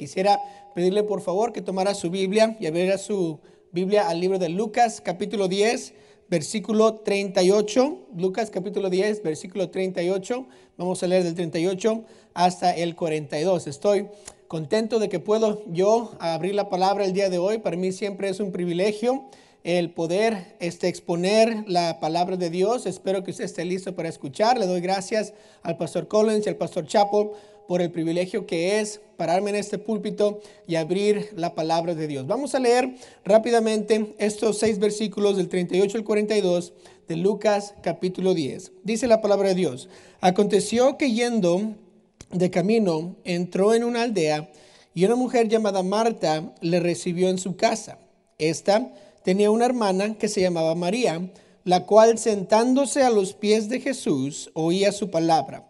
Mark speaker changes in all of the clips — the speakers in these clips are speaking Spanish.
Speaker 1: Quisiera pedirle por favor que tomara su Biblia y abriera su Biblia al libro de Lucas capítulo 10, versículo 38. Lucas capítulo 10, versículo 38. Vamos a leer del 38 hasta el 42. Estoy contento de que puedo yo abrir la palabra el día de hoy. Para mí siempre es un privilegio el poder este, exponer la palabra de Dios. Espero que usted esté listo para escuchar. Le doy gracias al pastor Collins y al pastor Chapo por el privilegio que es pararme en este púlpito y abrir la palabra de Dios. Vamos a leer rápidamente estos seis versículos del 38 al 42 de Lucas capítulo 10. Dice la palabra de Dios. Aconteció que yendo de camino entró en una aldea y una mujer llamada Marta le recibió en su casa. Esta tenía una hermana que se llamaba María, la cual sentándose a los pies de Jesús oía su palabra.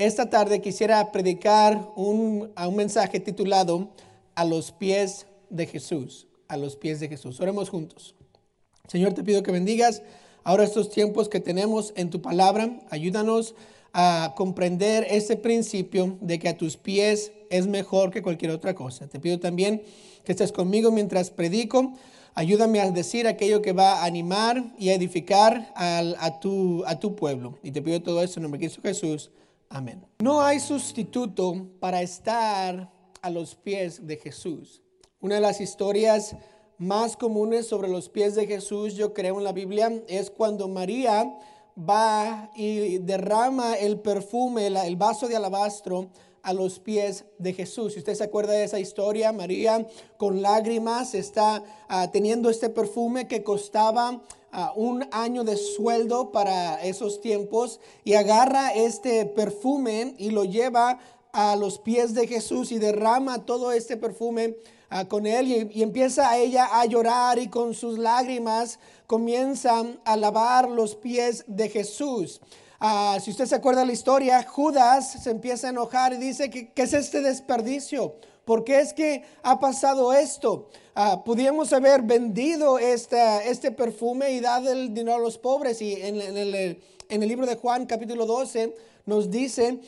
Speaker 1: Esta tarde quisiera predicar un, un mensaje titulado A los pies de Jesús, a los pies de Jesús. Oremos juntos. Señor, te pido que bendigas ahora estos tiempos que tenemos en tu palabra. Ayúdanos a comprender ese principio de que a tus pies es mejor que cualquier otra cosa. Te pido también que estés conmigo mientras predico. Ayúdame a decir aquello que va a animar y a edificar a, tu, a pueblo. Y te pido todo eso en nombre de Cristo Jesús. Amén. No hay sustituto para estar a los pies de Jesús. Una de las historias más comunes sobre los pies de Jesús, yo creo en la Biblia, es cuando María va y derrama el perfume, el vaso de alabastro a los pies de Jesús. Si usted se acuerda de esa historia, María con lágrimas está ah, teniendo este perfume que costaba un año de sueldo para esos tiempos y agarra este perfume y lo lleva a los pies de Jesús y derrama todo este perfume ah, con él y, empieza ella a llorar y con sus lágrimas comienza a lavar los pies de Jesús. Ah, si usted se acuerda la historia, Judas se empieza a enojar y dice, que, ¿qué es este desperdicio? ¿Por qué es que ha pasado esto? Uh, Pudimos haber vendido este, perfume y dado el dinero a los pobres. Y en, en, el, en el libro de Juan capítulo 12 nos dice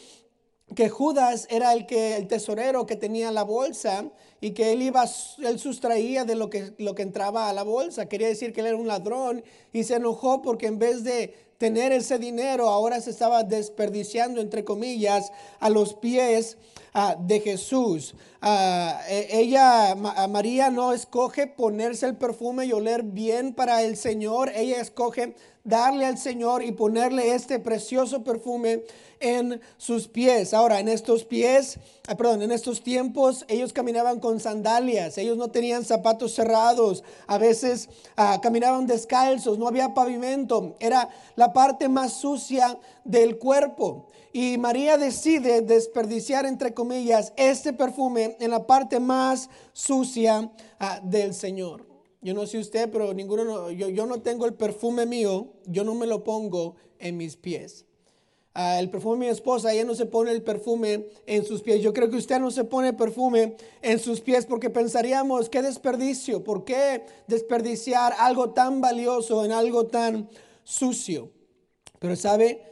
Speaker 1: que Judas era el que el tesorero que tenía la bolsa y que él iba él sustraía de lo que lo que entraba a la bolsa, quería decir que él era un ladrón y se enojó porque en vez de tener ese dinero ahora se estaba desperdiciando entre comillas a los pies uh, de Jesús. Uh, ella María no escoge ponerse el perfume y oler bien para el Señor, ella escoge darle al Señor y ponerle este precioso perfume en sus pies. Ahora, en estos pies, ah, perdón, en estos tiempos ellos caminaban con sandalias, ellos no tenían zapatos cerrados, a veces caminaban descalzos, no había pavimento, era la parte más sucia del cuerpo. Y María decide desperdiciar, entre comillas, este perfume en la parte más sucia uh, del Señor. Yo no sé usted, pero ninguno, yo, yo no tengo el perfume mío, yo no me lo pongo en mis pies. Uh, el perfume de mi esposa, ella no se pone el perfume en sus pies. Yo creo que usted no se pone perfume en sus pies porque pensaríamos, qué desperdicio, ¿por qué desperdiciar algo tan valioso en algo tan sucio? Pero sabe,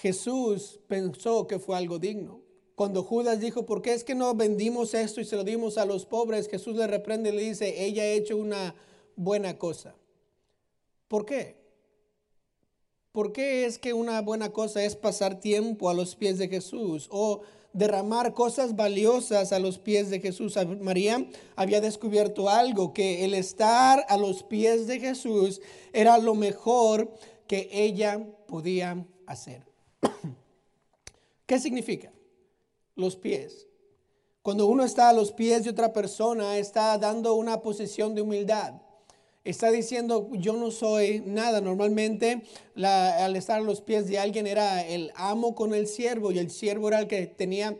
Speaker 1: Jesús pensó que fue algo digno. Cuando Judas dijo, ¿por qué es que no vendimos esto y se lo dimos a los pobres? Jesús le reprende y le dice, ella ha hecho una buena cosa. ¿Por qué? ¿Por qué es que una buena cosa es pasar tiempo a los pies de Jesús o derramar cosas valiosas a los pies de Jesús? María había descubierto algo, que el estar a los pies de Jesús era lo mejor que ella podía hacer. ¿Qué significa? Los pies. Cuando uno está a los pies de otra persona, está dando una posición de humildad está diciendo, yo no soy nada. Normalmente al estar a los pies de alguien era el amo con el siervo y el siervo era el que tenía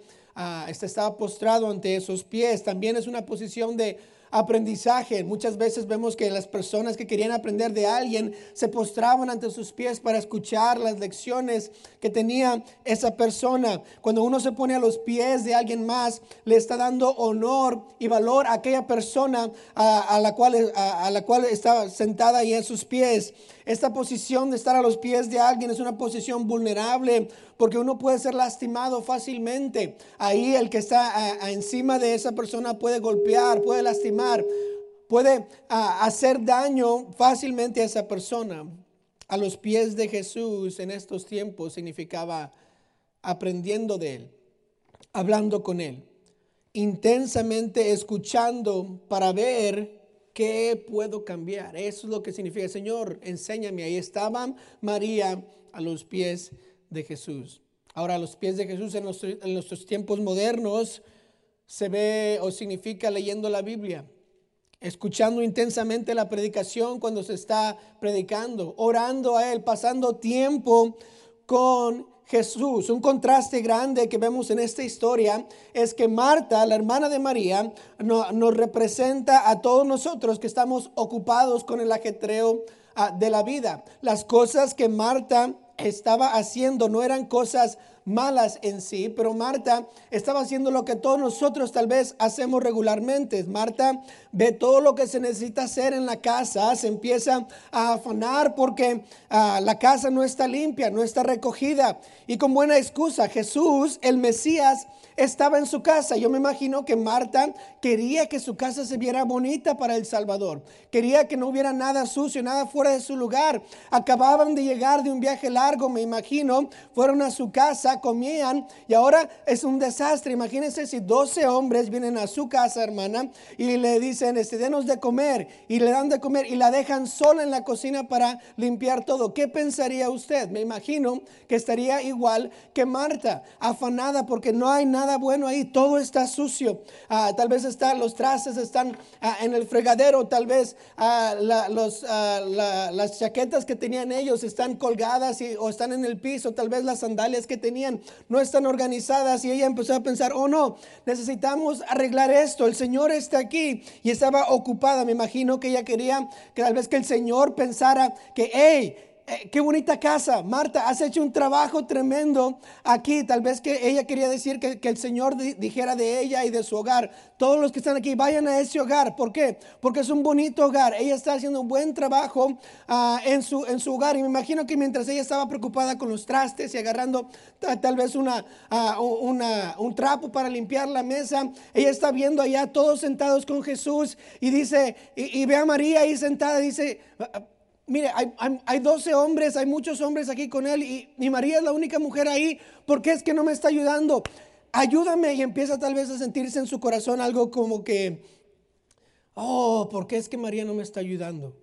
Speaker 1: este estaba postrado ante esos pies. También es una posición de aprendizaje. Muchas veces vemos que las personas que querían aprender de alguien se postraban ante sus pies para escuchar las lecciones que tenía esa persona. Cuando uno se pone a los pies de alguien más, le está dando honor y valor a aquella persona a, la, cual, a, la cual está sentada ahí en sus pies. Esta posición de estar a los pies de alguien es una posición vulnerable porque uno puede ser lastimado fácilmente. Ahí el que está encima de esa persona puede golpear, puede lastimar, puede hacer daño fácilmente a esa persona. A los pies de Jesús en estos tiempos significaba aprendiendo de Él, hablando con Él, intensamente escuchando para ver ¿Qué puedo cambiar? Eso es lo que significa, Señor, enséñame. Ahí estaba María a los pies de Jesús. Ahora, a los pies de Jesús en nuestros, tiempos modernos se ve o significa leyendo la Biblia, escuchando intensamente la predicación cuando se está predicando, orando a Él, pasando tiempo con Jesús. Un contraste grande que vemos en esta historia es que Marta, la hermana de María, nos representa a todos nosotros que estamos ocupados con el ajetreo ah, de la vida. Las cosas que Marta estaba haciendo no eran cosas malas en sí, pero Marta estaba haciendo lo que todos nosotros tal vez hacemos regularmente. Marta ve todo lo que se necesita hacer en la casa, se empieza a afanar porque ah, la casa no está limpia, no está recogida. Y con buena excusa, Jesús, el Mesías, estaba en su casa. Yo me imagino que Marta quería que su casa se viera bonita para el Salvador. Quería que no hubiera nada sucio, nada fuera de su lugar. Acababan de llegar de un viaje largo, me imagino. Fueron a su casa, comían y ahora es un desastre. Imagínense si 12 hombres vienen a su casa, hermana, y le dicen, este, denos de comer y le dan de comer y la dejan sola en la cocina para limpiar todo. ¿Qué pensaría usted? Me imagino que estaría igual que Marta, afanada porque no hay nada bueno ahí, todo está sucio. Ah, tal vez están los trastes están ah, en el fregadero, tal vez ah, los, las chaquetas que tenían ellos están colgadas o están en el piso, tal vez las sandalias que tenían no están organizadas. Y ella empezó a pensar, oh no, necesitamos arreglar esto, el Señor está aquí y estaba ocupada, me imagino que ella quería que tal vez que el Señor pensara que, hey, eh, qué bonita casa. Marta, has hecho un trabajo tremendo aquí. Tal vez que ella quería decir que, el Señor dijera de ella y de su hogar. Todos los que están aquí, vayan a ese hogar. ¿Por qué? Porque es un bonito hogar. Ella está haciendo un buen trabajo ah, en, su, en su hogar. Y me imagino que mientras ella estaba preocupada con los trastes y agarrando tal vez una, ah, una, un trapo para limpiar la mesa, ella está viendo allá todos sentados con Jesús y dice, y, ve a María ahí sentada y dice mire, hay, hay, 12 hombres, hay muchos hombres aquí con él y, y María es la única mujer ahí. ¿Por qué es que no me está ayudando? Ayúdame y empieza tal vez a sentirse en su corazón algo como que, oh, ¿por qué es que María no me está ayudando?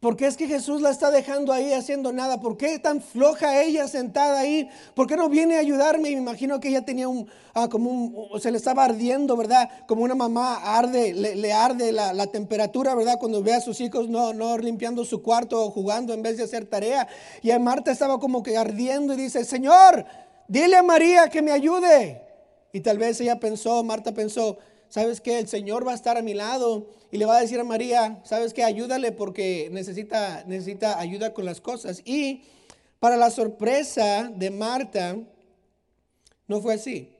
Speaker 1: ¿Por qué es que Jesús la está dejando ahí haciendo nada? ¿Por qué tan floja ella sentada ahí? ¿Por qué no viene a ayudarme? me imagino que ella tenía un, ah, como un, se le estaba ardiendo, ¿verdad? Como una mamá arde, le, arde la, temperatura, ¿verdad? Cuando ve a sus hijos no, no limpiando su cuarto o jugando en vez de hacer tarea. Y Marta estaba como que ardiendo y dice, Señor, dile a María que me ayude. Y tal vez ella pensó, Marta pensó, ¿sabes qué? El Señor va a estar a mi lado y le va a decir a María, ¿sabes qué? Ayúdale porque necesita, necesita ayuda con las cosas. Y para la sorpresa de Marta, no fue así.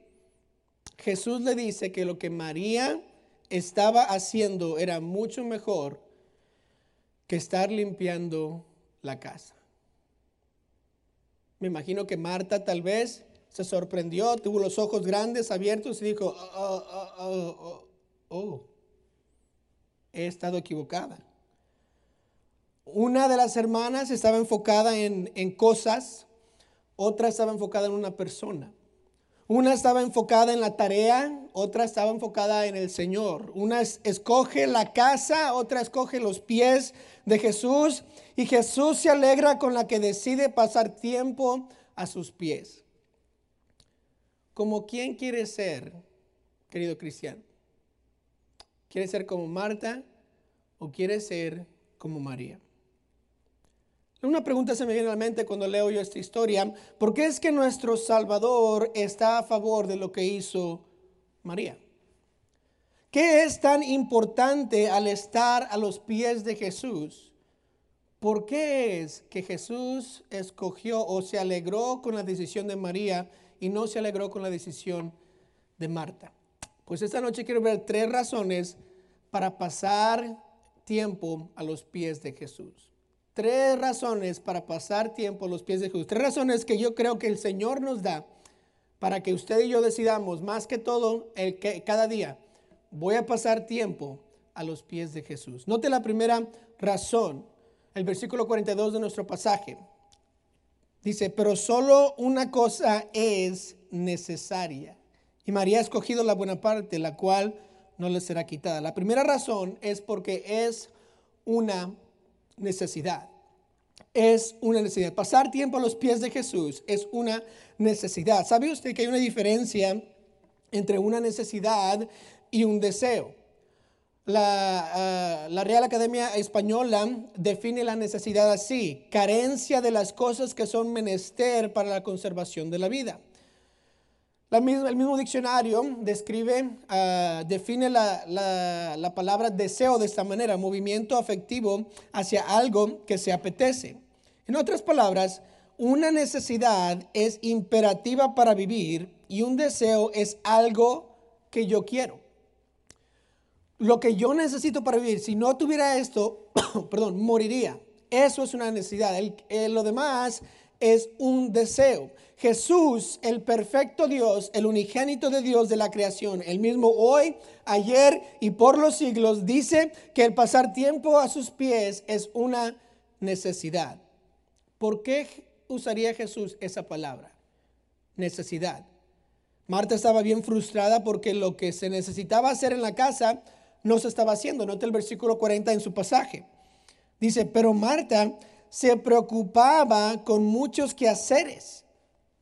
Speaker 1: Jesús le dice que lo que María estaba haciendo era mucho mejor que estar limpiando la casa. Me imagino que Marta tal vez se sorprendió, tuvo los ojos grandes abiertos y dijo, oh, oh, oh, he estado equivocada. Una de las hermanas estaba enfocada en, en cosas, otra estaba enfocada en una persona. Una estaba enfocada en la tarea, otra estaba enfocada en el Señor. Una escoge la casa, otra escoge los pies de Jesús. Y Jesús se alegra con la que decide pasar tiempo a sus pies. ¿Como quién quiere ser, querido cristiano? ¿Quiere ser como Marta o quiere ser como María? Una pregunta se me viene a la mente cuando leo yo esta historia. ¿Por qué es que nuestro Salvador está a favor de lo que hizo María? ¿Qué es tan importante al estar a los pies de Jesús? ¿Por qué es que Jesús escogió o se alegró con la decisión de María y no se alegró con la decisión de Marta? Pues esta noche quiero ver tres razones para pasar tiempo a los pies de Jesús. Tres razones para pasar tiempo a los pies de Jesús. Tres razones que yo creo que el Señor nos da para que usted y yo decidamos más que todo el que cada día voy a pasar tiempo a los pies de Jesús. Note la primera razón, el versículo 42 de nuestro pasaje. Dice, pero solo una cosa es necesaria. Y María ha escogido la buena parte, la cual no le será quitada. La primera razón es porque es una necesidad. Es una necesidad. Pasar tiempo a los pies de Jesús es una necesidad. ¿Sabe usted que hay una diferencia entre una necesidad y un deseo? La, ah, la, Real Academia Española define la necesidad así, carencia de las cosas que son menester para la conservación de la vida el mismo diccionario describe, ah, define la, palabra deseo de esta manera, movimiento afectivo hacia algo que se apetece. En otras palabras, una necesidad es imperativa para vivir y un deseo es algo que yo quiero. Lo que yo necesito para vivir, si no tuviera esto, perdón, moriría. Eso es una necesidad. lo demás es un deseo. Jesús, el perfecto Dios, el unigénito de Dios de la creación, el mismo hoy, ayer y por los siglos, dice que el pasar tiempo a sus pies es una necesidad. ¿Por qué usaría Jesús esa palabra? Necesidad. Marta estaba bien frustrada porque lo que se necesitaba hacer en la casa no se estaba haciendo. Note el versículo 40 en su pasaje. Dice, pero Marta se preocupaba con muchos quehaceres.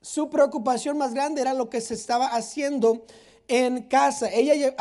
Speaker 1: Su preocupación más grande era lo que se estaba haciendo en casa. Ella,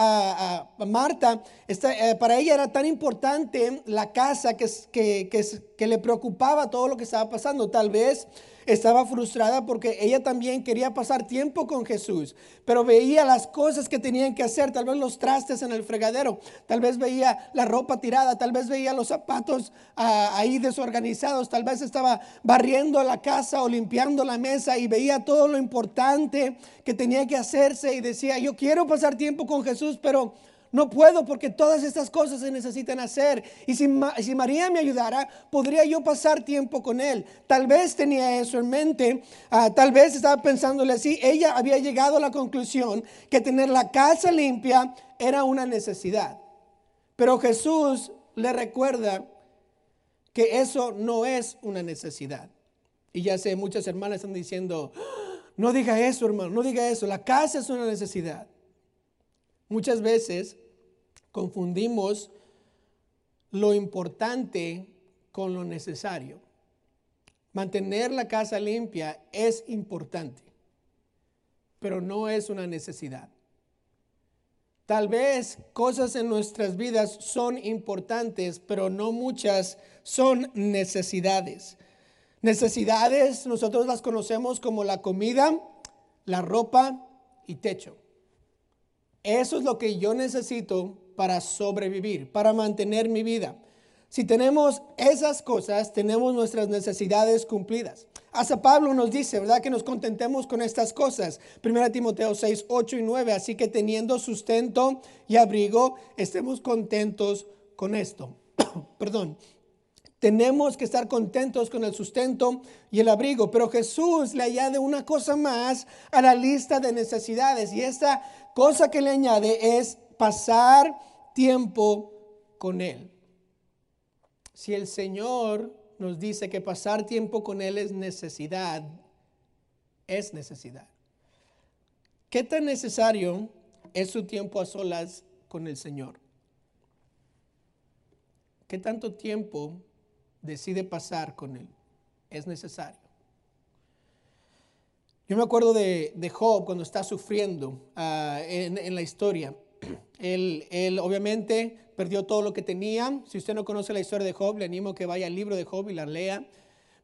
Speaker 1: Marta, eh, para ella era tan importante la casa que le preocupaba todo lo que estaba pasando. Tal vez estaba frustrada porque ella también quería pasar tiempo con Jesús, pero veía las cosas que tenían que hacer, tal vez los trastes en el fregadero, tal vez veía la ropa tirada, tal vez veía los zapatos ah, ahí desorganizados, tal vez estaba barriendo la casa o limpiando la mesa y veía todo lo importante que tenía que hacerse y decía, yo quiero pasar tiempo con Jesús, pero no puedo porque todas estas cosas se necesitan hacer. Y si, si, María me ayudara, podría yo pasar tiempo con él. Tal vez tenía eso en mente, ah, tal vez estaba pensándole así. Ella había llegado a la conclusión que tener la casa limpia era una necesidad. Pero Jesús le recuerda que eso no es una necesidad. Y ya sé, muchas hermanas están diciendo, ah, no diga eso, hermano, no diga eso. La casa es una necesidad. Muchas veces confundimos lo importante con lo necesario. Mantener la casa limpia es importante, pero no es una necesidad. Tal vez cosas en nuestras vidas son importantes, pero no muchas son necesidades. Necesidades nosotros las conocemos como la comida, la ropa y techo. Eso es lo que yo necesito para sobrevivir, para mantener mi vida. Si tenemos esas cosas, tenemos nuestras necesidades cumplidas. Hasta Pablo nos dice, ¿verdad? Que nos contentemos con estas cosas. 1 Timoteo 6, 8 y 9. Así que teniendo sustento y abrigo, estemos contentos con esto. Perdón. Tenemos que estar contentos con el sustento y el abrigo, pero Jesús le añade una cosa más a la lista de necesidades y esta cosa que le añade es pasar tiempo con Él. Si el Señor nos dice que pasar tiempo con Él es necesidad, es necesidad. ¿Qué tan necesario es su tiempo a solas con el Señor? ¿Qué tanto tiempo decide pasar con Él? Es necesario. Yo me acuerdo de, Job cuando está sufriendo ah, en, la historia. Él, él, obviamente perdió todo lo que tenía. Si usted no conoce la historia de Job, le animo a que vaya al libro de Job y la lea.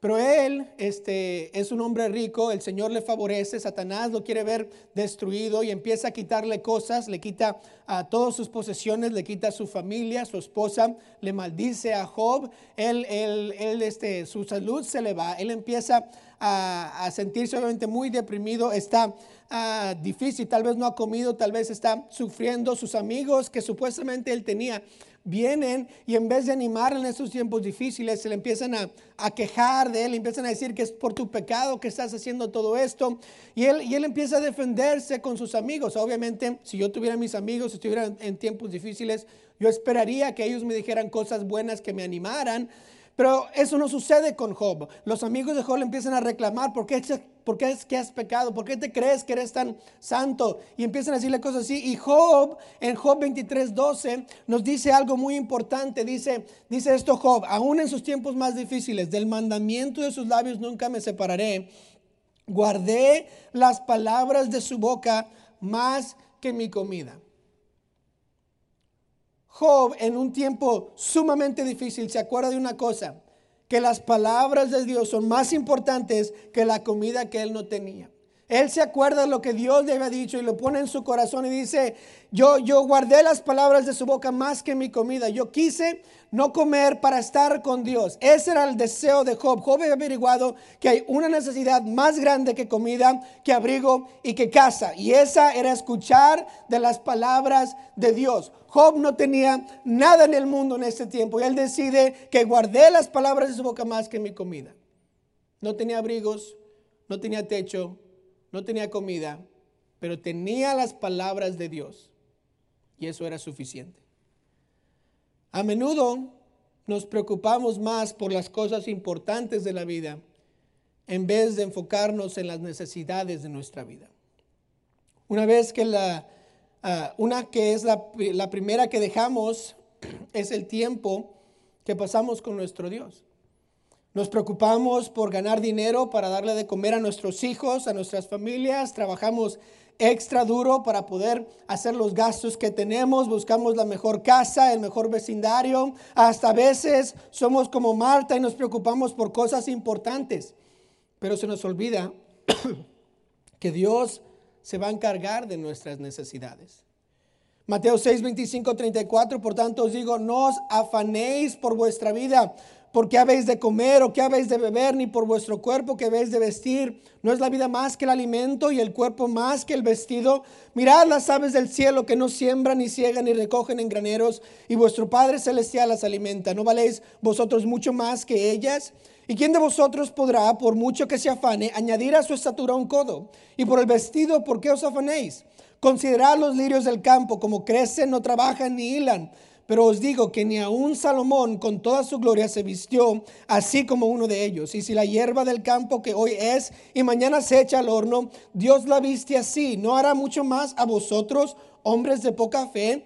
Speaker 1: Pero él este, es un hombre rico, el Señor le favorece, Satanás lo quiere ver destruido y empieza a quitarle cosas, le quita a todas sus posesiones, le quita a su familia, su esposa, le maldice a Job, él, él, él este, su salud se le va, él empieza a, sentirse obviamente muy deprimido, está ah, difícil, tal vez no ha comido, tal vez está sufriendo, sus amigos que supuestamente él tenía vienen y en vez de animarle en estos tiempos difíciles, se le empiezan a, quejar de él, empiezan a decir que es por tu pecado que estás haciendo todo esto. Y él, y él empieza a defenderse con sus amigos. Obviamente, si yo tuviera mis amigos, si estuviera en tiempos difíciles, yo esperaría que ellos me dijeran cosas buenas que me animaran. Pero eso no sucede con Job. Los amigos de Job le empiezan a reclamar, ¿por qué, es que has pecado? ¿Por qué te crees que eres tan santo? Y empiezan a decirle cosas así. Y Job, en Job 23, 12, nos dice algo muy importante. Dice, dice esto Job, aún en sus tiempos más difíciles, del mandamiento de sus labios nunca me separaré. Guardé las palabras de su boca más que mi comida. Job en un tiempo sumamente difícil se acuerda de una cosa, que las palabras de Dios son más importantes que la comida que él no tenía. Él se acuerda de lo que Dios le había dicho y lo pone en su corazón y dice, yo, yo guardé las palabras de su boca más que mi comida. Yo quise no comer para estar con Dios. Ese era el deseo de Job. Job había averiguado que hay una necesidad más grande que comida, que abrigo y que casa. Y esa era escuchar de las palabras de Dios. Job no tenía nada en el mundo en ese tiempo y él decide que guardé las palabras de su boca más que mi comida. No tenía abrigos, no tenía techo, no tenía comida, pero tenía las palabras de Dios y eso era suficiente. A menudo nos preocupamos más por las cosas importantes de la vida en vez de enfocarnos en las necesidades de nuestra vida. Una vez que la, ah, una que es la, la primera que dejamos es el tiempo que pasamos con nuestro Dios. Nos preocupamos por ganar dinero para darle de comer a nuestros hijos, a nuestras familias. Trabajamos extra duro para poder hacer los gastos que tenemos. Buscamos la mejor casa, el mejor vecindario. Hasta a veces somos como Marta y nos preocupamos por cosas importantes. Pero se nos olvida que Dios se va a encargar de nuestras necesidades. Mateo 6, 25, 34, por tanto os digo, no os afanéis por vuestra vida por qué habéis de comer o qué habéis de beber, ni por vuestro cuerpo que habéis de vestir. ¿No es la vida más que el alimento y el cuerpo más que el vestido? Mirad las aves del cielo que no siembran, ni ciegan, ni recogen en graneros, y vuestro Padre Celestial las alimenta. ¿No valéis vosotros mucho más que ellas? ¿Y quién de vosotros podrá, por mucho que se afane, añadir a su estatura un codo? Y por el vestido, ¿por qué os afanéis? Considerad los lirios del campo, como crecen, no trabajan ni hilan. Pero os digo que ni aun Salomón con toda su gloria se vistió así como uno de ellos. Y si la hierba del campo que hoy es y mañana se echa al horno, Dios la viste así, ¿no hará mucho más a vosotros, hombres de poca fe?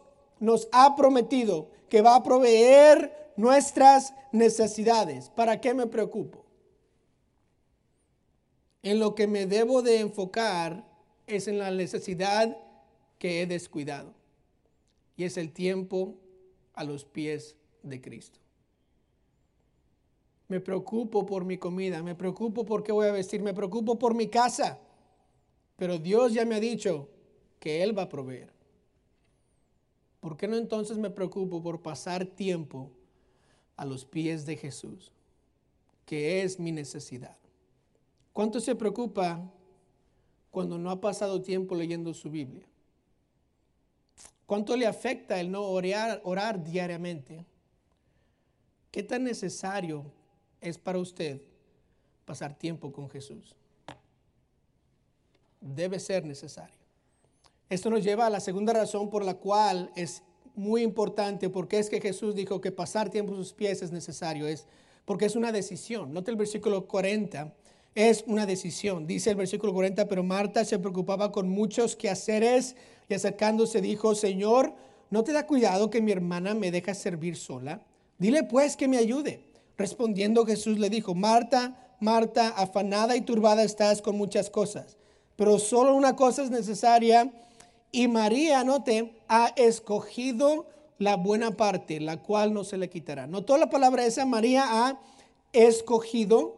Speaker 1: nos ha prometido que va a proveer nuestras necesidades. ¿Para qué me preocupo? En lo que me debo de enfocar es en la necesidad que he descuidado. Y es el tiempo a los pies de Cristo. Me preocupo por mi comida, me preocupo por qué voy a vestir, me preocupo por mi casa. Pero Dios ya me ha dicho que Él va a proveer. ¿Por qué no entonces me preocupo por pasar tiempo a los pies de Jesús, que es mi necesidad? ¿Cuánto se preocupa cuando no ha pasado tiempo leyendo su Biblia? ¿Cuánto le afecta el no orar, orar diariamente? ¿Qué tan necesario es para usted pasar tiempo con Jesús? Debe ser necesario. Esto nos lleva a la segunda razón por la cual es muy importante, porque es que Jesús dijo que pasar tiempo a sus pies es necesario, es porque es una decisión. Note el versículo 40, es una decisión. Dice el versículo 40, pero Marta se preocupaba con muchos quehaceres y acercándose dijo, Señor, ¿no te da cuidado que mi hermana me deja servir sola? Dile pues que me ayude. Respondiendo Jesús le dijo, Marta, Marta, afanada y turbada estás con muchas cosas, pero solo una cosa es necesaria y María, note, ha escogido la buena parte, la cual no se le quitará. Notó la palabra esa, María ha escogido.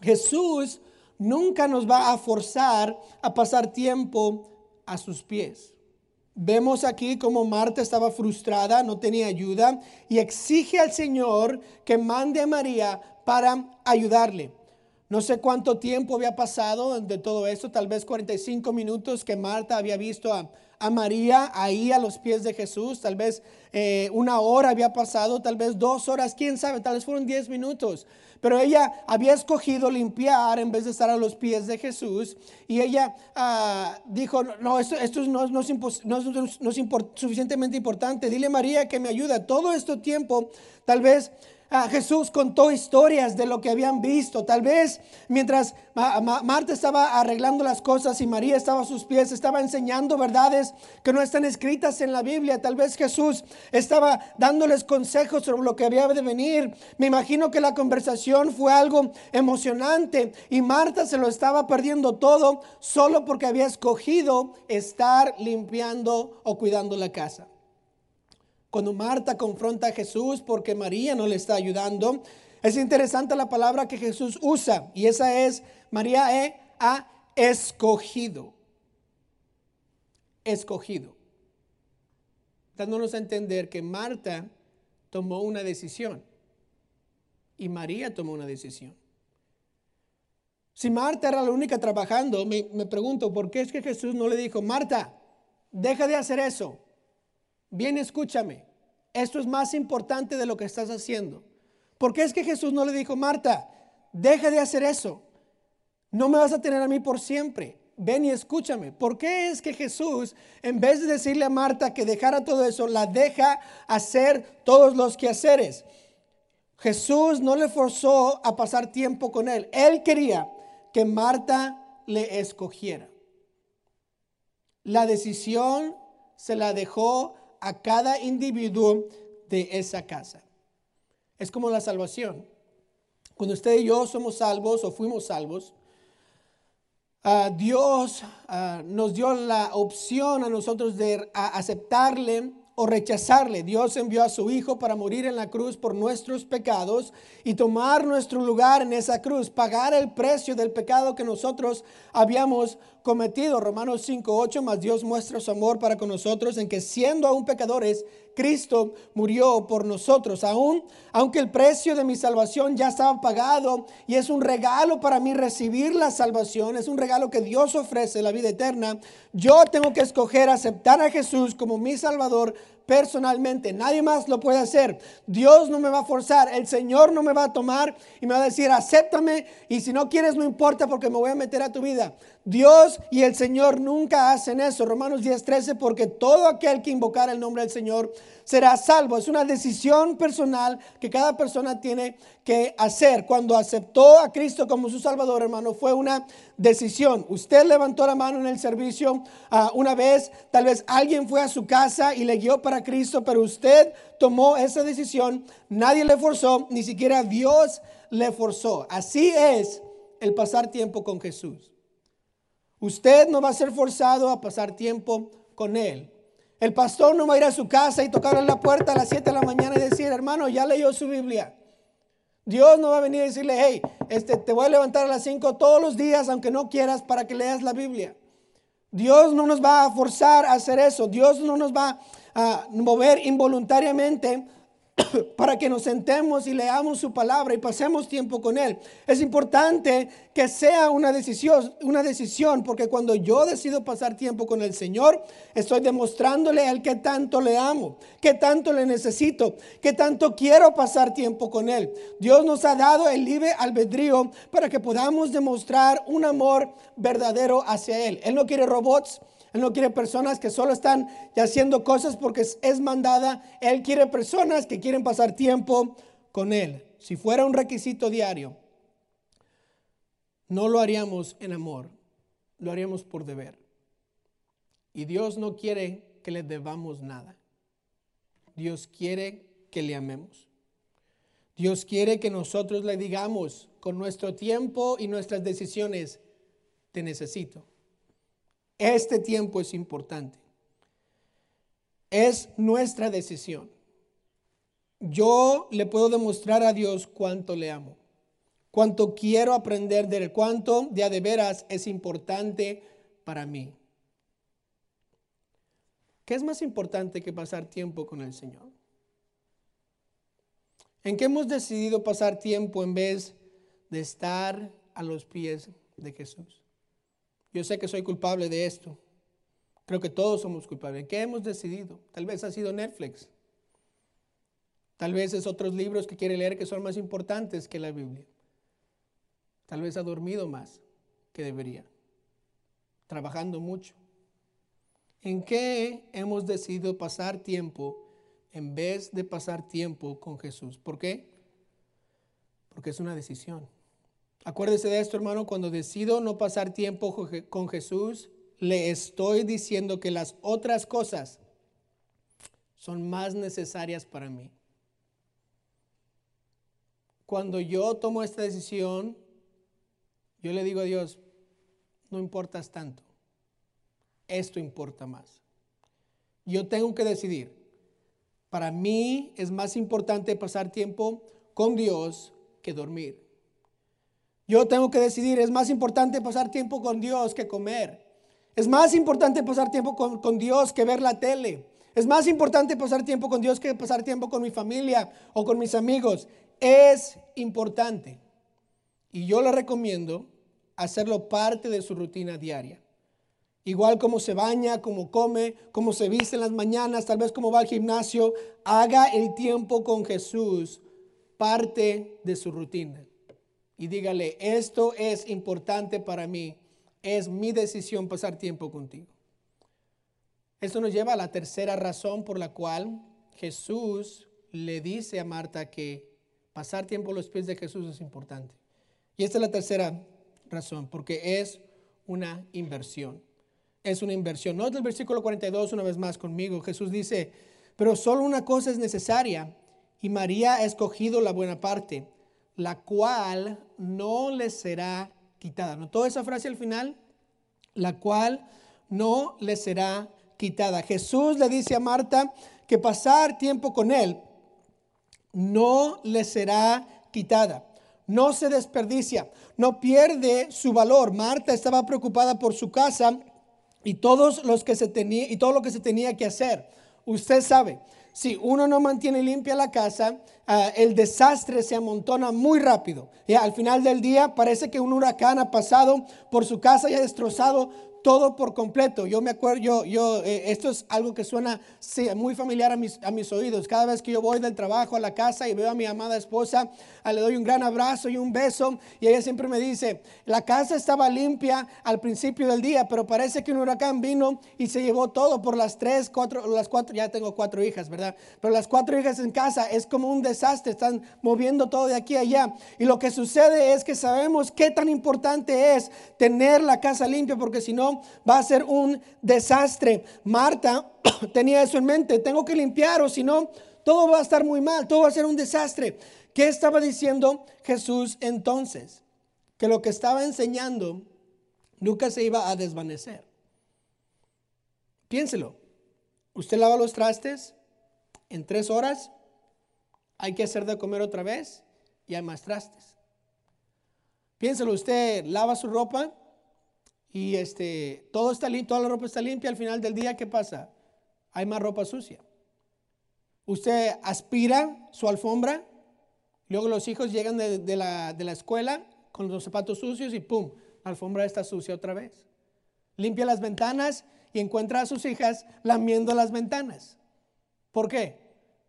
Speaker 1: Jesús nunca nos va a forzar a pasar tiempo a sus pies. Vemos aquí como Marta estaba frustrada, no tenía ayuda y exige al Señor que mande a María para ayudarle. No sé cuánto tiempo había pasado de todo esto, tal vez 45 minutos que Marta había visto a, María ahí a los pies de Jesús, tal vez eh, una hora había pasado, tal vez dos horas, quién sabe, tal vez fueron 10 minutos. Pero ella había escogido limpiar en vez de estar a los pies de Jesús. Y ella ah, dijo, no, esto, no, es, suficientemente importante. Dile María que me ayuda. Todo este tiempo, tal vez Jesús contó historias de lo que habían visto. Tal vez mientras Marta estaba arreglando las cosas y María estaba a sus pies, estaba enseñando verdades que no están escritas en la Biblia. Tal vez Jesús estaba dándoles consejos sobre lo que había de venir. Me imagino que la conversación fue algo emocionante y Marta se lo estaba perdiendo todo solo porque había escogido estar limpiando o cuidando la casa. Cuando Marta confronta a Jesús porque María no le está ayudando, es interesante la palabra que Jesús usa y esa es, María ha escogido. Escogido. Dándonos a entender que Marta tomó una decisión y María tomó una decisión. Si Marta era la única trabajando, me, me, pregunto, ¿por qué es que Jesús no le dijo, Marta, deja de hacer eso? Bien, escúchame. Esto es más importante de lo que estás haciendo. ¿Por qué es que Jesús no le dijo, Marta, deja de hacer eso? No me vas a tener a mí por siempre. Ven y escúchame. ¿Por qué es que Jesús, en vez de decirle a Marta que dejara todo eso, la deja hacer todos los quehaceres? Jesús no le forzó a pasar tiempo con él. Él quería que Marta le escogiera. La decisión se la dejó a cada individuo de esa casa. Es como la salvación. Cuando usted y yo somos salvos o fuimos salvos, ah, Dios ah, nos dio la opción a nosotros de aceptarle o rechazarle. Dios envió a su Hijo para morir en la cruz por nuestros pecados y tomar nuestro lugar en esa cruz, pagar el precio del pecado que nosotros habíamos cometido. Romanos 5:8, más Dios muestra su amor para con nosotros en que siendo aún pecadores, Cristo murió por nosotros. Aún, aunque el precio de mi salvación ya estaba pagado y es un regalo para mí recibir la salvación, es un regalo que Dios ofrece, la vida eterna, yo tengo que escoger aceptar a Jesús como mi Salvador personalmente. Nadie más lo puede hacer. Dios no me va a forzar. El Señor no me va a tomar y me va a decir, acéptame y si no quieres no importa porque me voy a meter a tu vida. Dios y el Señor nunca hacen eso. Romanos 10:13, porque todo aquel que invocar el nombre del Señor será salvo. Es una decisión personal que cada persona tiene que hacer. Cuando aceptó a Cristo como su Salvador, hermano, fue una decisión. Usted levantó la mano en el servicio ah, una vez, tal vez alguien fue a su casa y le guió para Cristo, pero usted tomó esa decisión. Nadie le forzó, ni siquiera Dios le forzó. Así es el pasar tiempo con Jesús. Usted no va a ser forzado a pasar tiempo con Él. El pastor no va a ir a su casa y tocarle la puerta a las 7 de la mañana y decir, hermano, ya leyó su Biblia. Dios no va a venir a decirle, hey, este, te voy a levantar a las 5 todos los días, aunque no quieras, para que leas la Biblia. Dios no nos va a forzar a hacer eso. Dios no nos va a mover involuntariamente para que nos sentemos y leamos su palabra y pasemos tiempo con Él. Es importante que sea una decisión, una decisión, porque cuando yo decido pasar tiempo con el Señor, estoy demostrándole a Él que tanto le amo, que tanto le necesito, que tanto quiero pasar tiempo con Él. Dios nos ha dado el libre albedrío para que podamos demostrar un amor verdadero hacia Él. Él no quiere robots. Él no quiere personas que solo están haciendo cosas porque es mandada. Él quiere personas que quieren pasar tiempo con Él. Si fuera un requisito diario, no lo haríamos en amor, lo haríamos por deber. Y Dios no quiere que le debamos nada. Dios quiere que le amemos. Dios quiere que nosotros le digamos con nuestro tiempo y nuestras decisiones, te necesito. Este tiempo es importante. Es nuestra decisión. Yo le puedo demostrar a Dios cuánto le amo, cuánto quiero aprender de él, cuánto de de veras es importante para mí. ¿Qué es más importante que pasar tiempo con el Señor? ¿En qué hemos decidido pasar tiempo en vez de estar a los pies de Jesús? Yo sé que soy culpable de esto. Creo que todos somos culpables. ¿En qué hemos decidido? Tal vez ha sido Netflix. Tal vez es otros libros que quiere leer que son más importantes que la Biblia. Tal vez ha dormido más que debería. Trabajando mucho. ¿En qué hemos decidido pasar tiempo en vez de pasar tiempo con Jesús? ¿Por qué? Porque es una decisión. Acuérdese de esto, hermano, cuando decido no pasar tiempo con Jesús, le estoy diciendo que las otras cosas son más necesarias para mí. Cuando yo tomo esta decisión, yo le digo a Dios, no importas tanto, esto importa más. Yo tengo que decidir. Para mí es más importante pasar tiempo con Dios que dormir. Yo tengo que decidir, es más importante pasar tiempo con Dios que comer. Es más importante pasar tiempo con, Dios que ver la tele. Es más importante pasar tiempo con Dios que pasar tiempo con mi familia o con mis amigos es importante. Y yo le recomiendo hacerlo parte de su rutina diaria. Igual como se baña, como come, como se viste en las mañanas, tal vez como va al gimnasio, haga el tiempo con Jesús parte de su rutina. Y dígale, esto es importante para mí, es mi decisión pasar tiempo contigo. Esto nos lleva a la tercera razón por la cual Jesús le dice a Marta que Pasar tiempo a los pies de Jesús es importante. Y esta es la tercera razón, porque es una inversión. Es una inversión. Nota el versículo 42 una vez más conmigo. Jesús dice, pero solo una cosa es necesaria y María ha escogido la buena parte, la cual no le será quitada. ¿Notó esa frase al final? La cual no le será quitada. Jesús le dice a Marta que pasar tiempo con él no le será quitada. No se desperdicia, no pierde su valor. Marta estaba preocupada por su casa y todos los que se tenía y todo lo que se tenía que hacer. Usted sabe, si uno no mantiene limpia la casa, ah, el desastre se amontona muy rápido. Y al final del día parece que un huracán ha pasado por su casa y ha destrozado todo por completo. Yo me acuerdo, yo, yo eh, esto es algo que suena muy familiar a mis, a mis oídos. Cada vez que yo voy del trabajo a la casa y veo a mi amada esposa, ah, le doy un gran abrazo y un beso y ella siempre me dice, la casa estaba limpia al principio del día, pero parece que un huracán vino y se llevó todo por las tres, cuatro, las cuatro, ya tengo cuatro hijas, ¿verdad? Pero las cuatro hijas en casa es como un desastre, están moviendo todo de aquí a allá. Y lo que sucede es que sabemos qué tan importante es tener la casa limpia, porque si no, va a ser un desastre. Marta tenía eso en mente, tengo que limpiar o si no, todo va a estar muy mal, todo va a ser un desastre. ¿Qué estaba diciendo Jesús entonces? Que lo que estaba enseñando nunca se iba a desvanecer. Piénselo, usted lava los trastes en tres horas, hay que hacer de comer otra vez y hay más trastes. Piénselo, usted lava su ropa y este, todo está toda la ropa está limpia, al final del día, ¿qué pasa? Hay más ropa sucia. Usted aspira su alfombra, luego los hijos llegan de, la, de la escuela con los zapatos sucios y ¡pum! La alfombra está sucia otra vez. Limpia las ventanas y encuentra a sus hijas lamiendo las ventanas. ¿Por qué?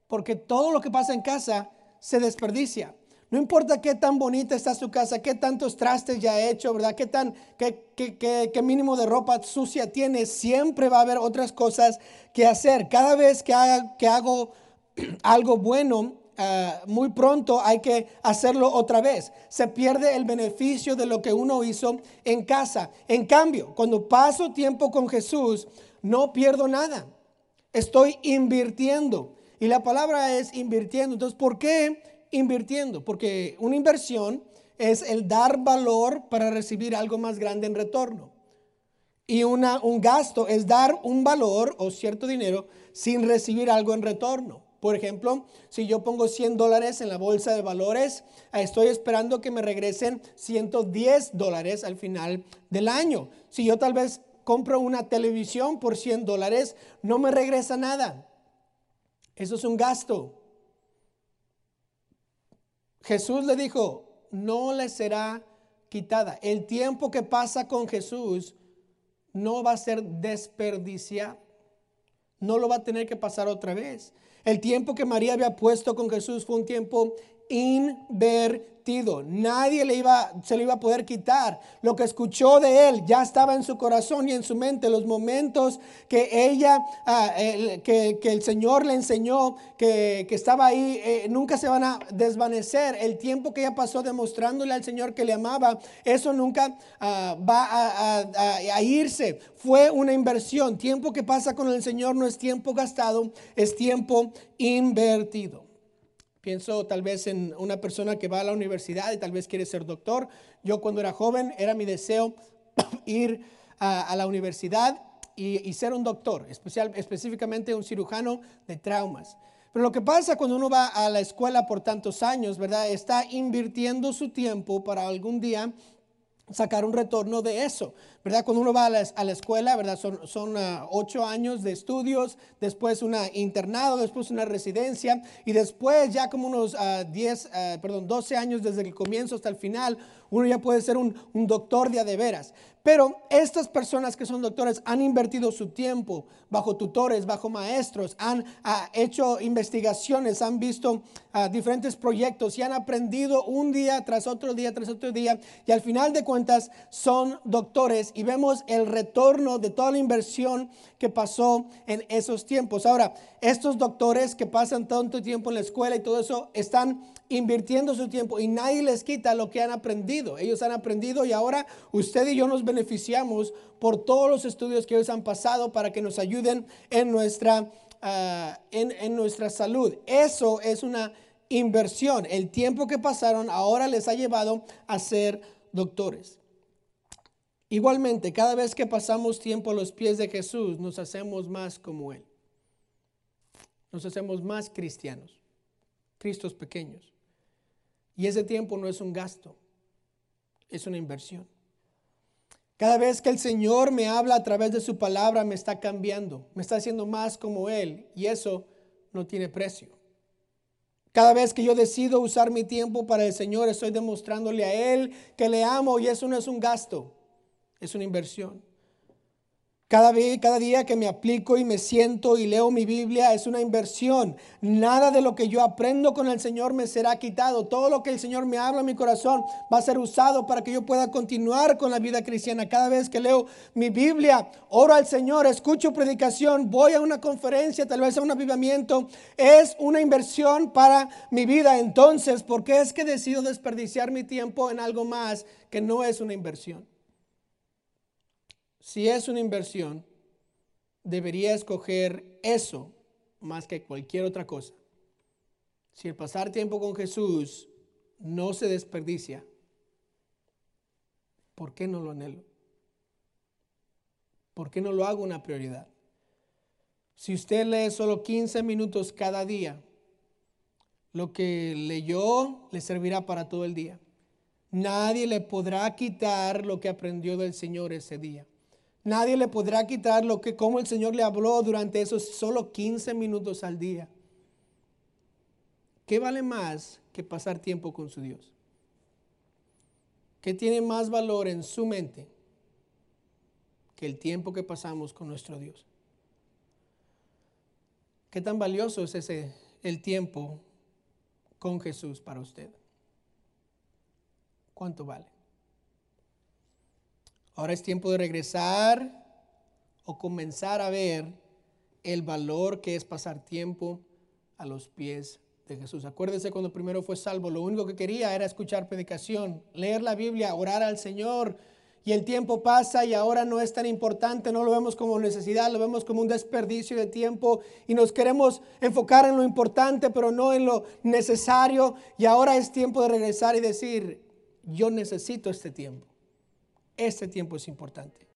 Speaker 1: Porque todo lo que pasa en casa se desperdicia. No importa qué tan bonita está su casa, qué tantos trastes ya ha hecho, ¿verdad? Qué, tan, qué, qué, qué, mínimo de ropa sucia tiene, siempre va a haber otras cosas que hacer. Cada vez que, haga, que hago algo bueno, ah, muy pronto hay que hacerlo otra vez. Se pierde el beneficio de lo que uno hizo en casa. En cambio, cuando paso tiempo con Jesús, no pierdo nada. Estoy invirtiendo. Y la palabra es invirtiendo. Entonces, ¿por qué invirtiendo? Porque una inversión es el dar valor para recibir algo más grande en retorno. Y una, un gasto es dar un valor o cierto dinero sin recibir algo en retorno. Por ejemplo, si yo pongo 100 dólares en la bolsa de valores, estoy esperando que me regresen 110 dólares al final del año. Si yo tal vez compro una televisión por 100 dólares, no me regresa nada. Eso es un gasto. Jesús le dijo, no le será quitada. El tiempo que pasa con Jesús no va a ser desperdiciado. No lo va a tener que pasar otra vez. El tiempo que María había puesto con Jesús fue un tiempo invertido Nadie le iba, se le iba a poder quitar. Lo que escuchó de él ya estaba en su corazón y en su mente. Los momentos que ella, ah, que, el Señor le enseñó, que, estaba ahí, eh, nunca se van a desvanecer. El tiempo que ella pasó demostrándole al Señor que le amaba, eso nunca ah, va a irse. Fue una inversión. Tiempo que pasa con el Señor no es tiempo gastado, es tiempo invertido. Pienso tal vez en una persona que va a la universidad y tal vez quiere ser doctor. Yo cuando era joven era mi deseo ir a, la universidad y, ser un doctor, especial, específicamente un cirujano de traumas. Pero lo que pasa cuando uno va a la escuela por tantos años, ¿verdad? Está invirtiendo su tiempo para algún día sacar un retorno de eso, ¿verdad? Cuando uno va a la, escuela, ¿verdad? Son, son ah, ocho años de estudios, después un internado, después una residencia y después ya como unos uh, diez, ah, perdón, 12 años desde el comienzo hasta el final, uno ya puede ser un, un doctor de a de veras. Pero estas personas que son doctores han invertido su tiempo bajo tutores, bajo maestros, han hecho investigaciones, han visto diferentes proyectos y han aprendido un día tras otro día tras otro día y al final de cuentas son doctores y vemos el retorno de toda la inversión que pasó en esos tiempos. Ahora, estos doctores que pasan tanto tiempo en la escuela y todo eso están invirtiendo su tiempo y nadie les quita lo que han aprendido. Ellos han aprendido y ahora usted y yo nos beneficiamos por todos los estudios que ellos han pasado para que nos ayuden en nuestra, ah, en, en nuestra salud. Eso es una inversión. El tiempo que pasaron ahora les ha llevado a ser doctores. Igualmente, cada vez que pasamos tiempo a los pies de Jesús, nos hacemos más como Él. Nos hacemos más cristianos, Cristos pequeños. Y ese tiempo no es un gasto, es una inversión. Cada vez que el Señor me habla a través de su palabra, me está cambiando, me está haciendo más como Él. Y eso no tiene precio. Cada vez que yo decido usar mi tiempo para el Señor, estoy demostrándole a Él que le amo y eso no es un gasto, es una inversión. Cada, cada día que me aplico y me siento y leo mi Biblia es una inversión. Nada de lo que yo aprendo con el Señor me será quitado. Todo lo que el Señor me habla en mi corazón va a ser usado para que yo pueda continuar con la vida cristiana. Cada vez que leo mi Biblia, oro al Señor, escucho predicación, voy a una conferencia, tal vez a un avivamiento, es una inversión para mi vida. Entonces, ¿por qué es que decido desperdiciar mi tiempo en algo más que no es una inversión? Si es una inversión, debería escoger eso más que cualquier otra cosa. Si el pasar tiempo con Jesús no se desperdicia, ¿por qué no lo anhelo? ¿Por qué no lo hago una prioridad? Si usted lee solo 15 minutos cada día, lo que leyó le servirá para todo el día. Nadie le podrá quitar lo que aprendió del Señor ese día. Nadie le podrá quitar lo que como el Señor le habló durante esos solo 15 minutos al día. ¿Qué vale más que pasar tiempo con su Dios? ¿Qué tiene más valor en su mente que el tiempo que pasamos con nuestro Dios? ¿Qué tan valioso es ese el tiempo con Jesús para usted? ¿Cuánto vale? Ahora es tiempo de regresar o comenzar a ver el valor que es pasar tiempo a los pies de Jesús. Acuérdese cuando primero fue salvo, lo único que quería era escuchar predicación, leer la Biblia, orar al Señor. Y el tiempo pasa y ahora no es tan importante, no lo vemos como necesidad, lo vemos como un desperdicio de tiempo y nos queremos enfocar en lo importante, pero no en lo necesario. Y ahora es tiempo de regresar y decir, yo necesito este tiempo. Este tiempo es importante.